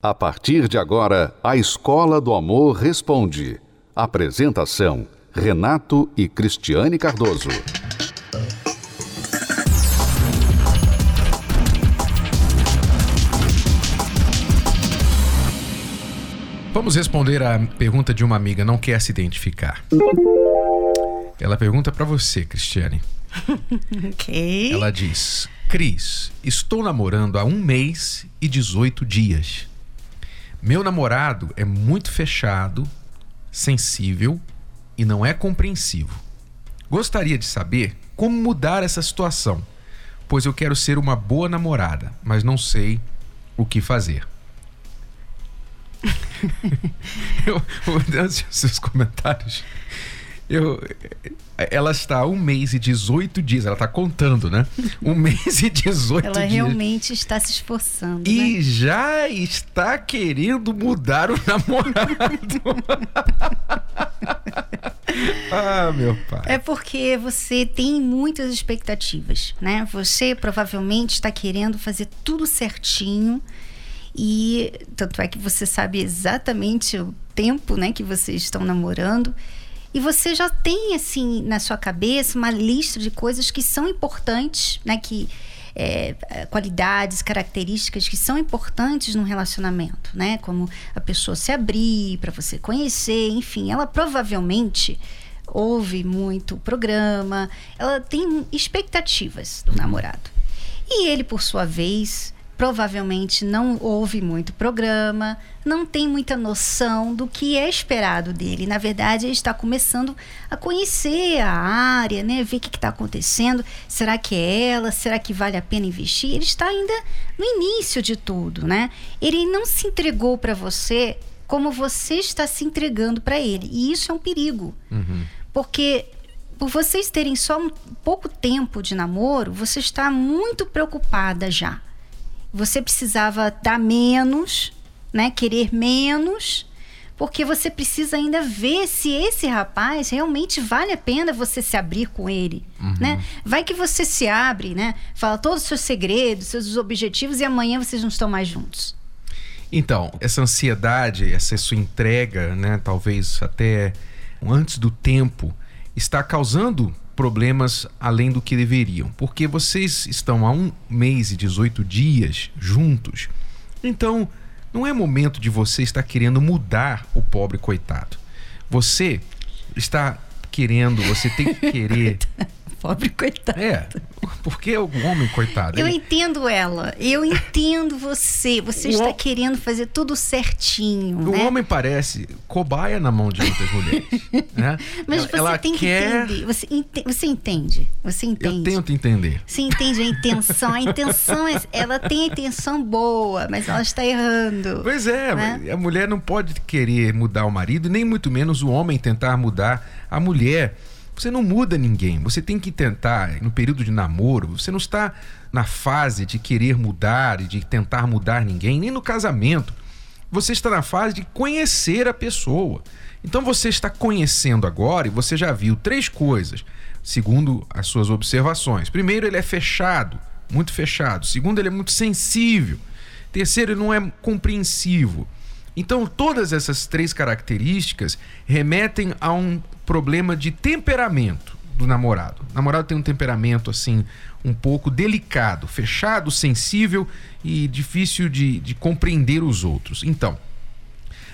A partir de agora, a Escola do Amor Responde. Apresentação: Renato e Cristiane Cardoso. Vamos responder a pergunta de uma amiga, não quer se identificar. Ela pergunta para você, Cristiane. Ok. Ela diz: Cris, estou namorando há um mês e 18 dias. Meu namorado é muito fechado, sensível e não é compreensivo. Gostaria de saber como mudar essa situação, pois eu quero ser uma boa namorada, mas não sei o que fazer. eu, antes dos seus comentários, eu, ela está um mês e 18 dias, ela está contando, né? Um mês e 18 Ela dias. realmente está se esforçando. E né? já está querendo mudar o namorado. ah, meu pai. É porque você tem muitas expectativas, né? Você provavelmente está querendo fazer tudo certinho e tanto é que você sabe exatamente o tempo, né, que vocês estão namorando e você já tem assim na sua cabeça uma lista de coisas que são importantes, né, que é, qualidades, características que são importantes no relacionamento, né? Como a pessoa se abrir para você conhecer, enfim, ela provavelmente ouve muito o programa, ela tem expectativas do namorado. E ele, por sua vez, provavelmente não ouve muito programa, não tem muita noção do que é esperado dele. Na verdade, ele está começando a conhecer a área, né? ver o que está acontecendo. Será que é ela? Será que vale a pena investir? Ele está ainda no início de tudo, né? Ele não se entregou para você como você está se entregando para ele. E isso é um perigo. Uhum. Porque por vocês terem só um pouco tempo de namoro, você está muito preocupada já você precisava dar menos, né? Querer menos, porque você precisa ainda ver se esse rapaz realmente vale a pena você se abrir com ele, Uhum. né? Vai que você se abre, né? Fala todos os seus segredos, seus objetivos e amanhã vocês não estão mais juntos. Então, essa ansiedade, essa sua entrega, né, talvez até antes do tempo, está causando problemas além do que deveriam, porque vocês estão há um mês e 18 dias juntos. Então, não é momento de você estar querendo mudar o pobre coitado. Você está querendo, você tem que querer. Pobre coitado. É, porque o homem, coitado. Eu ele- entendo ela, eu entendo você. Você O está querendo fazer tudo certinho, O né? homem parece cobaia na mão de outras mulheres. né? Mas Ela- você ela tem que quer... entender. Você, ente- você entende. Você entende. Eu tento entender. Você entende a intenção. A intenção, é, ela tem a intenção boa, mas ela está errando. Pois é, Né? a mulher não pode querer mudar o marido, nem muito menos o homem tentar mudar a mulher. Você não muda ninguém. Você tem que tentar, no período de namoro, você não está na fase de querer mudar e de tentar mudar ninguém, nem no casamento. Você está na fase de conhecer a pessoa. Então você está conhecendo agora e você já viu três coisas, segundo as suas observações. Primeiro, ele é fechado, muito fechado. Segundo, ele é muito sensível. Terceiro, ele não é compreensivo. Então, todas essas três características remetem a um problema de temperamento do namorado. O namorado tem um temperamento assim um pouco delicado, fechado, sensível e difícil de, de compreender os outros. Então,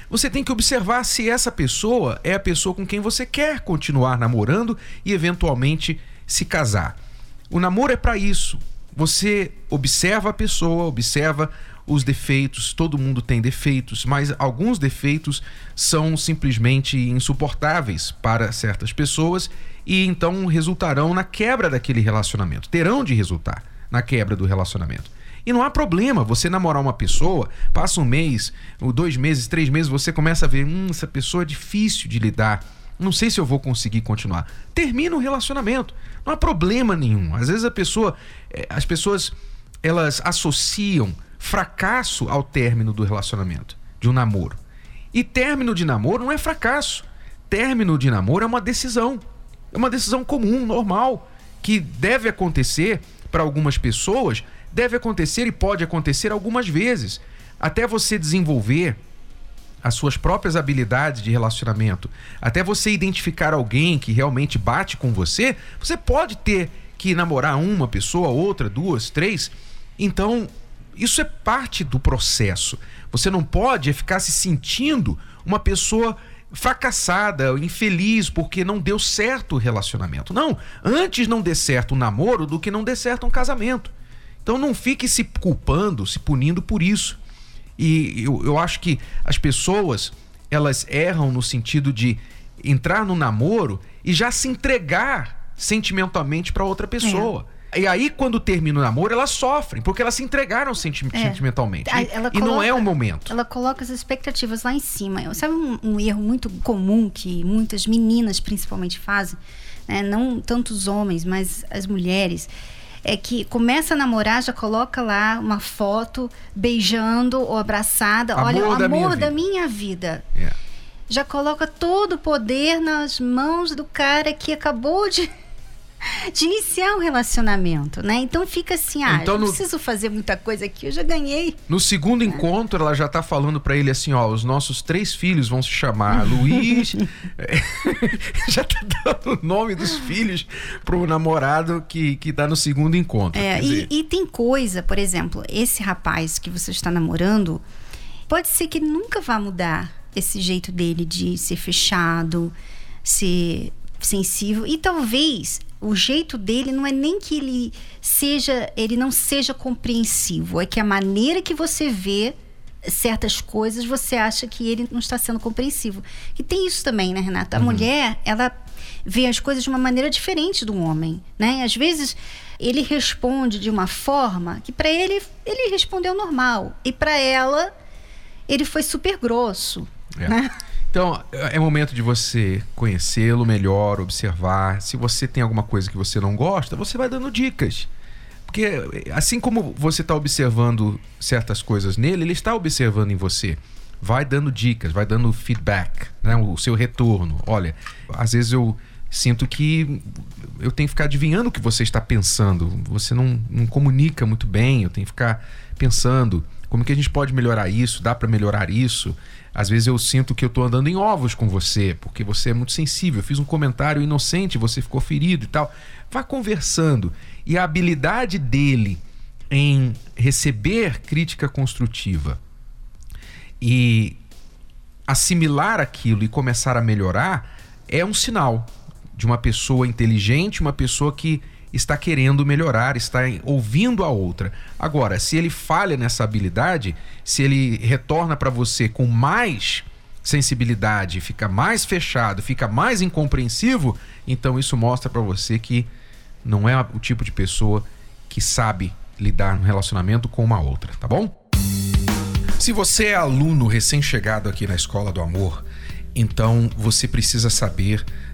você tem que observar se essa pessoa é a pessoa com quem você quer continuar namorando e eventualmente se casar. O namoro é para isso. Você observa a pessoa, observa os defeitos, todo mundo tem defeitos, mas alguns defeitos são simplesmente insuportáveis para certas pessoas e então resultarão na quebra daquele relacionamento. Terão de resultar na quebra do relacionamento. E não há problema você namorar uma pessoa, passa um mês, ou dois meses, três meses, você começa a ver, hum, essa pessoa é difícil de lidar. Não sei se eu vou conseguir continuar. Termina o relacionamento. Não há problema nenhum. Às vezes a pessoa, eh, as pessoas, elas associam fracasso ao término do relacionamento, de um namoro. E término de namoro não é fracasso. Término de namoro é uma decisão. É uma decisão comum, normal, que deve acontecer para algumas pessoas, deve acontecer e pode acontecer algumas vezes. até você desenvolver as suas próprias habilidades de relacionamento, até você identificar alguém que realmente bate com você, você pode ter que namorar uma pessoa, outra, duas, três. Então, isso é parte do processo. Você não pode ficar se sentindo uma pessoa fracassada, infeliz, porque não deu certo o relacionamento. Não, antes não dê certo o namoro do que não dê certo um casamento. Então não fique se culpando, se punindo por isso. E eu, eu acho que as pessoas elas erram no sentido de entrar no namoro e já se entregar sentimentalmente para outra pessoa. É. E aí, quando termina o namoro, elas sofrem, porque elas se entregaram senti é. sentimentalmente. E, coloca, e, não é o momento. Ela coloca as expectativas lá em cima. Sabe um, um erro muito comum que muitas meninas, principalmente, fazem? Né? Não tanto os homens, mas as mulheres é que começa a namorar, já coloca lá uma foto beijando ou abraçada. Amor Olha, o amor da minha vida. Yeah. É. Já coloca todo o poder nas mãos do cara que acabou de de iniciar um relacionamento, né? Então fica assim, ah, então, não no... preciso fazer muita coisa aqui, eu já ganhei. No segundo é. encontro, ela já tá falando para ele assim, ó, os nossos três filhos vão se chamar Luiz. já tá dando o nome dos filhos pro namorado que, que tá no segundo encontro. É, e, e tem coisa, por exemplo, esse rapaz que você está namorando, pode ser que ele nunca vá mudar esse jeito dele de ser fechado, ser sensível e talvez o jeito dele não é nem que ele seja, ele não seja compreensivo, é que a maneira que você vê certas coisas você acha que ele não está sendo compreensivo. E tem isso também, né, Renata? A uhum. mulher, ela vê as coisas de uma maneira diferente do homem, né? Às vezes ele responde de uma forma que para ele ele respondeu normal e para ela ele foi super grosso, é. né? Então, é momento de você conhecê-lo melhor, observar. Se você tem alguma coisa que você não gosta, você vai dando dicas. Porque assim como você está observando certas coisas nele, ele está observando em você. Vai dando dicas, vai dando feedback, né? o seu retorno. Olha, às vezes eu sinto que eu tenho que ficar adivinhando o que você está pensando. Você não, não comunica muito bem, eu tenho que ficar pensando como que a gente pode melhorar isso, dá para melhorar isso. Às vezes eu sinto que eu estou andando em ovos com você, porque você é muito sensível. Eu fiz um comentário inocente, você ficou ferido e tal. Vá conversando. E a habilidade dele em receber crítica construtiva e assimilar aquilo e começar a melhorar é um sinal de uma pessoa inteligente, uma pessoa que está querendo melhorar, está ouvindo a outra. Agora, se ele falha nessa habilidade, se ele retorna para você com mais sensibilidade, fica mais fechado, fica mais incompreensivo, então isso mostra para você que não é o tipo de pessoa que sabe lidar no relacionamento com uma outra, tá bom? Se você é aluno recém-chegado aqui na Escola do Amor, então você precisa saber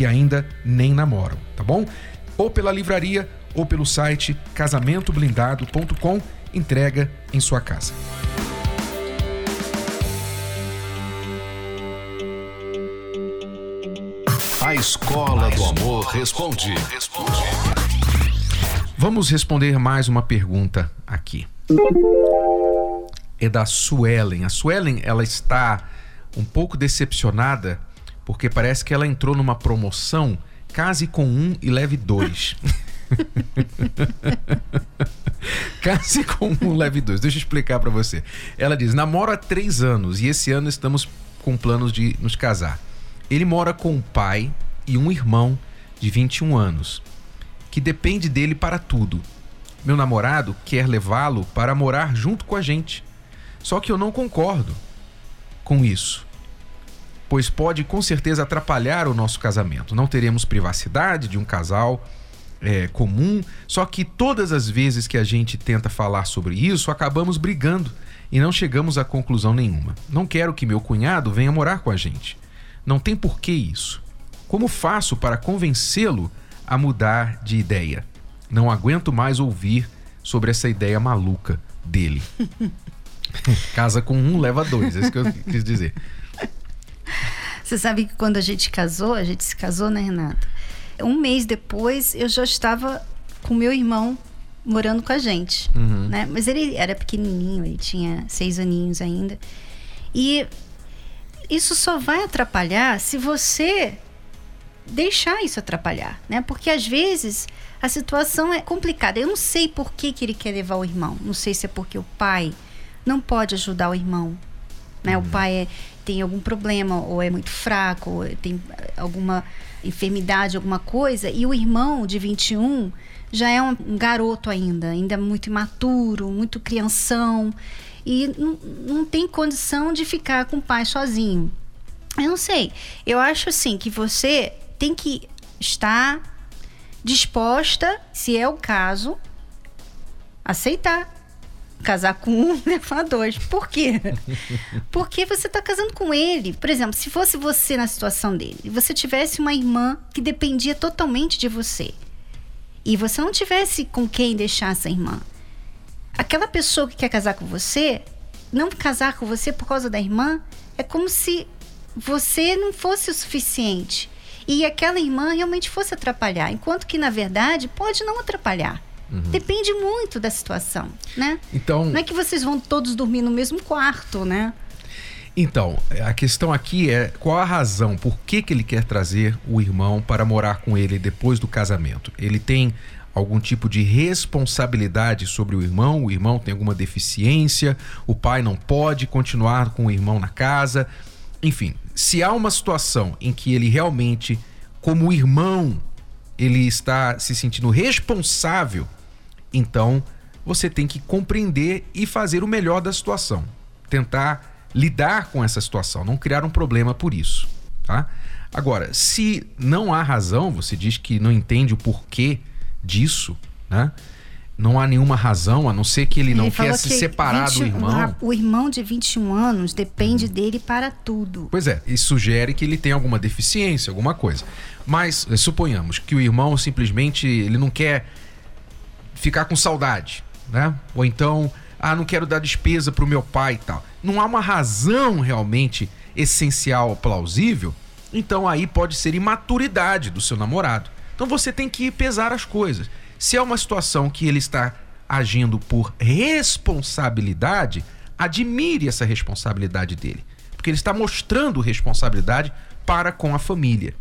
que ainda nem namoram, tá bom? ou pela livraria ou pelo site casamentoblindado.com, entrega em sua casa. A Escola do Amor Responde. Vamos responder mais uma pergunta aqui. É da Suelen. A Suelen, ela está um pouco decepcionada porque parece que ela entrou numa promoção Case com um e leve dois. Case com um, leve dois. Deixa eu explicar para você. Ela diz: namoro há três anos e esse ano estamos com planos de nos casar. Ele mora com o pai e um irmão de 21 anos, que depende dele para tudo. Meu namorado quer levá-lo para morar junto com a gente. Só que eu não concordo com isso, pois pode com certeza atrapalhar o nosso casamento. Não teremos privacidade de um casal é, comum, só que todas as vezes que a gente tenta falar sobre isso, acabamos brigando e não chegamos a conclusão nenhuma. Não quero que meu cunhado venha morar com a gente. Não tem porquê isso. Como faço para convencê-lo a mudar de ideia? Não aguento mais ouvir sobre essa ideia maluca dele. Casa com um, leva dois, é isso que eu quis dizer. Você sabe que quando a gente casou, a gente se casou, né, Renata? Um mês depois, eu já estava com meu irmão morando com a gente, uhum. né? Mas ele era pequenininho, ele tinha seis aninhos ainda. E isso só vai atrapalhar se você deixar isso atrapalhar, né? Porque às vezes a situação é complicada. Eu não sei por que, que ele quer levar o irmão. Não sei se é porque o pai não pode ajudar o irmão, né? Uhum. O pai é, tem algum problema ou é muito fraco, ou tem alguma enfermidade, alguma coisa, e o irmão de 21 já é um garoto ainda, ainda muito imaturo, muito crianção e não, não tem condição de ficar com o pai sozinho. Eu não sei. Eu acho assim que você tem que estar disposta, se é o caso, aceitar casar com um, levar dois. Por quê? Porque você está casando com ele. Por exemplo, se fosse você na situação dele, e você tivesse uma irmã que dependia totalmente de você, e você não tivesse com quem deixar essa irmã, aquela pessoa que quer casar com você, não casar com você por causa da irmã, é como se você não fosse o suficiente. E aquela irmã realmente fosse atrapalhar, enquanto que na verdade pode não atrapalhar. Uhum. Depende muito da situação, né? Então, não é que vocês vão todos dormir no mesmo quarto, né? Então, a questão aqui é qual a razão, por que, que ele quer trazer o irmão para morar com ele depois do casamento? Ele tem algum tipo de responsabilidade sobre o irmão? O irmão tem alguma deficiência? O pai não pode continuar com o irmão na casa? Enfim, se há uma situação em que ele realmente, como irmão, ele está se sentindo responsável, então você tem que compreender e fazer o melhor da situação. Tentar lidar com essa situação, não criar um problema por isso, tá? Agora, se não há razão, você diz que não entende o porquê disso, né? Não há nenhuma razão, a não ser que ele, ele não quer se separar 20, do irmão. O irmão de 21 anos depende uhum. dele para tudo. Pois é, isso sugere que ele tem alguma deficiência, alguma coisa. Mas eh, suponhamos que o irmão simplesmente ele não quer ficar com saudade, né? Ou então ah, não quero dar despesa para o meu pai e tal. Não há uma razão realmente essencial, plausível, então aí pode ser imaturidade do seu namorado. Então você tem que pesar as coisas. Se é uma situação que ele está agindo por responsabilidade, admire essa responsabilidade dele, porque ele está mostrando responsabilidade para com a família.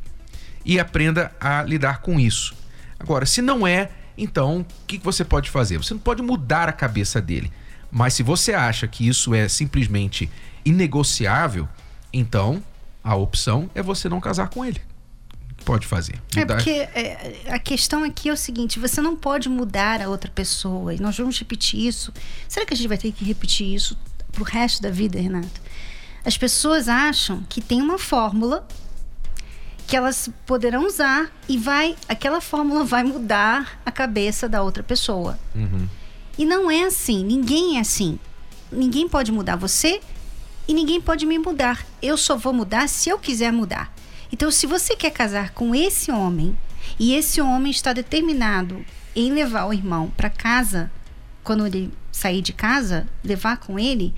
E aprenda a lidar com isso. Agora, se não é, então o que você pode fazer? Você não pode mudar a cabeça dele. Mas se você acha que isso é simplesmente inegociável, então a opção é você não casar com ele. Pode fazer. É mudar. É porque é, a questão aqui é o seguinte: você não pode mudar a outra pessoa. E nós vamos repetir isso. Será que a gente vai ter que repetir isso pro resto da vida, Renato? As pessoas acham que tem uma fórmula que elas poderão usar e vai aquela fórmula vai mudar a cabeça da outra pessoa. Uhum. E não é assim, ninguém é assim. Ninguém pode mudar você e ninguém pode me mudar. Eu só vou mudar se eu quiser mudar. Então, se você quer casar com esse homem e esse homem está determinado em levar o irmão para casa, quando ele sair de casa, levar com ele,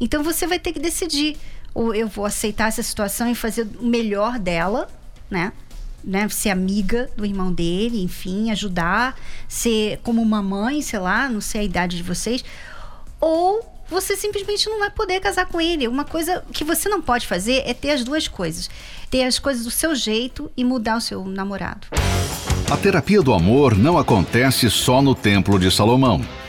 então você vai ter que decidir. Ou eu vou aceitar essa situação e fazer o melhor dela, né? né, ser amiga do irmão dele, enfim, ajudar, ser como uma mãe, sei lá, não sei a idade de vocês, ou você simplesmente não vai poder casar com ele. Uma coisa que você não pode fazer é ter as duas coisas: ter as coisas do seu jeito e mudar o seu namorado. A terapia do amor não acontece só no Templo de Salomão.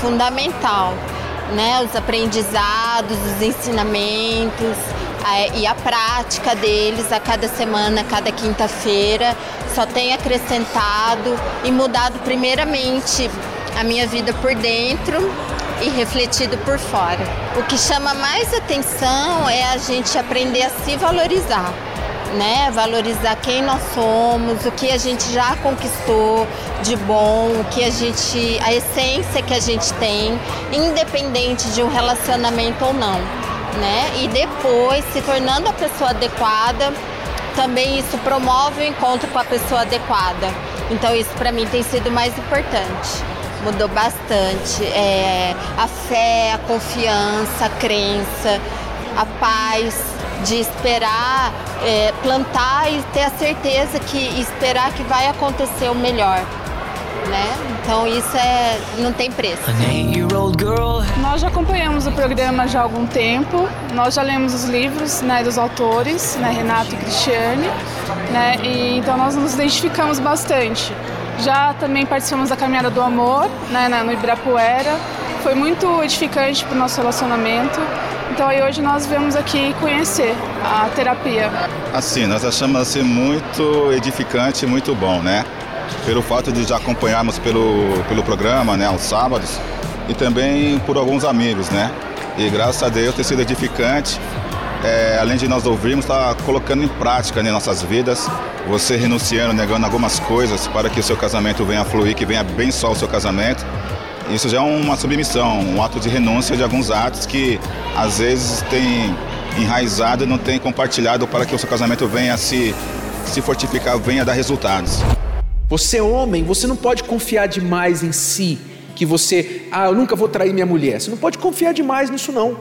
Fundamental, né? Os aprendizados, os ensinamentos e a prática deles a cada semana, a cada quinta-feira, só tem acrescentado e mudado primeiramente a minha vida por dentro e refletido por fora. O que chama mais atenção é a gente aprender a se valorizar. Né? Valorizar quem nós somos, o que a gente já conquistou de bom, o que a gente, a essência que a gente tem, independente de um relacionamento ou não né? E depois, se tornando a pessoa adequada, também isso promove o encontro com a pessoa adequada. Então isso para mim tem sido mais importante. Mudou bastante. É, a fé, a confiança, a crença, a paz de esperar, é, plantar e ter a certeza que esperar que vai acontecer o melhor né? Então isso é não tem preço. Nós já acompanhamos o programa já há algum tempo. Nós já lemos os livros, né, dos autores, né, Renato e Cristiane, né? E então nós nos identificamos bastante. Já também participamos da Caminhada do Amor, né, no Ibirapuera. Foi muito edificante para o nosso relacionamento. Então aí hoje nós viemos aqui conhecer a terapia. Assim, nós achamos assim muito edificante, muito bom, né? pelo fato de já acompanharmos pelo, pelo programa, né, aos sábados, e também por alguns amigos, né? E graças a Deus tem sido edificante. É, além de nós ouvirmos, está colocando em prática né, nossas vidas, você renunciando, negando algumas coisas para que o seu casamento venha fluir, que venha bem só o seu casamento. Isso já é uma submissão, um ato de renúncia de alguns atos que às vezes tem enraizado e não tem compartilhado para que o seu casamento venha se, se fortificar, venha dar resultados. Você é homem, você não pode confiar demais em si, que você, ah, eu nunca vou trair minha mulher. Você não pode confiar demais nisso não.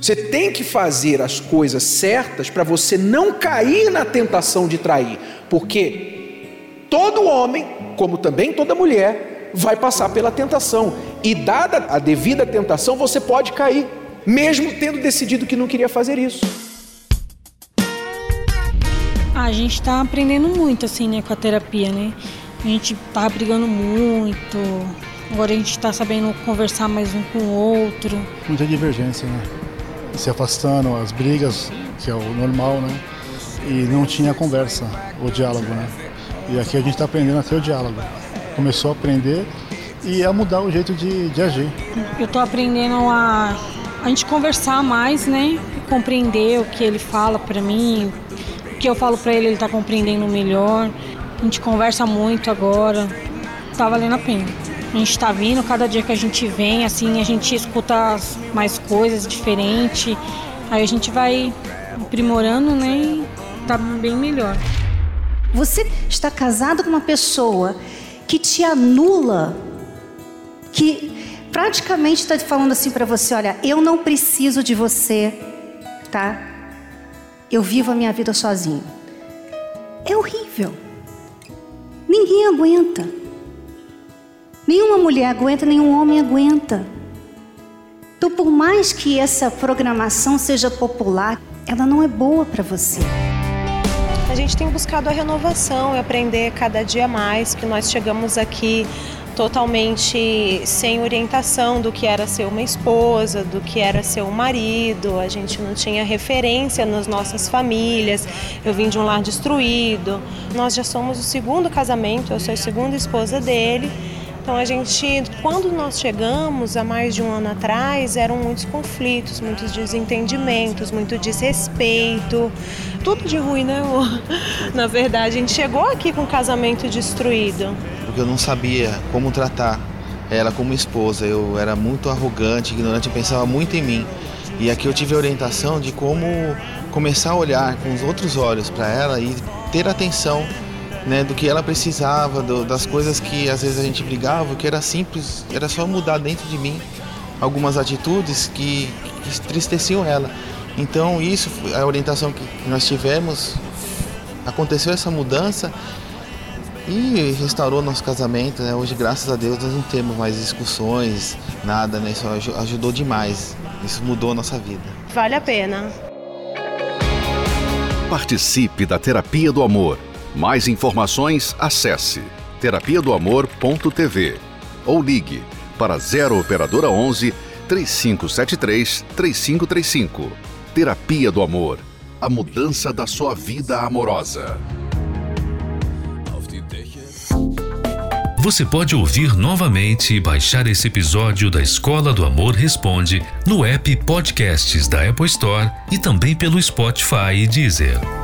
Você tem que fazer as coisas certas para você não cair na tentação de trair, porque todo homem, como também toda mulher, vai passar pela tentação. E dada a devida tentação, você pode cair, mesmo tendo decidido que não queria fazer isso. Ah, a gente está aprendendo muito, assim, né, com a terapia, né? A gente tava brigando muito, agora a gente está sabendo conversar mais um com o outro. Muita divergência, né? Se afastando, as brigas, que é o normal, né? E não tinha conversa, o diálogo, né? E aqui a gente está aprendendo a ter o diálogo. Começou a aprender e a mudar o jeito de, de agir. Eu estou aprendendo a, a gente conversar mais, né? Compreender o que ele fala para mim, que eu falo para ele, ele está compreendendo melhor. A gente conversa muito agora. Tá valendo a pena. A gente está vindo, cada dia que a gente vem, assim, a gente escuta mais coisas diferentes. Aí a gente vai aprimorando, né? E tá bem melhor. Você está casado com uma pessoa que te anula, que praticamente está falando assim para você: olha, eu não preciso de você, tá? eu vivo a minha vida sozinho. É horrível. Ninguém aguenta. Nenhuma mulher aguenta, nenhum homem aguenta. Então, por mais que essa programação seja popular, ela não é boa para você. A gente tem buscado a renovação e aprender cada dia mais, que nós chegamos aqui totalmente sem orientação do que era ser uma esposa, do que era ser um marido, a gente não tinha referência nas nossas famílias. Eu vim de um lar destruído. Nós já somos o segundo casamento, eu sou a segunda esposa dele. Então a gente, quando nós chegamos há mais de um ano atrás, eram muitos conflitos, muitos desentendimentos, muito desrespeito, tudo de ruim, né? Na verdade, a gente chegou aqui com o casamento destruído porque eu não sabia como tratar ela como esposa. Eu era muito arrogante, ignorante, pensava muito em mim. E aqui eu tive a orientação de como começar a olhar com os outros olhos para ela e ter atenção né, do que ela precisava, do, das coisas que às vezes a gente brigava, que era simples, era só mudar dentro de mim algumas atitudes que, que entristeciam ela. Então isso, a orientação que nós tivemos, aconteceu essa mudança e restaurou nosso casamento. Né? Hoje, graças a Deus, nós não temos mais discussões, nada, né? Isso ajudou demais. Isso mudou a nossa vida. Vale a pena. Participe da Terapia do Amor. Mais informações, acesse terapia do amor.tv ou ligue para 0 operadora 11 3573 3535. Terapia do Amor. A mudança da sua vida amorosa. Você pode ouvir novamente e baixar esse episódio da Escola do Amor Responde no app Podcasts da Apple Store e também pelo Spotify e Deezer.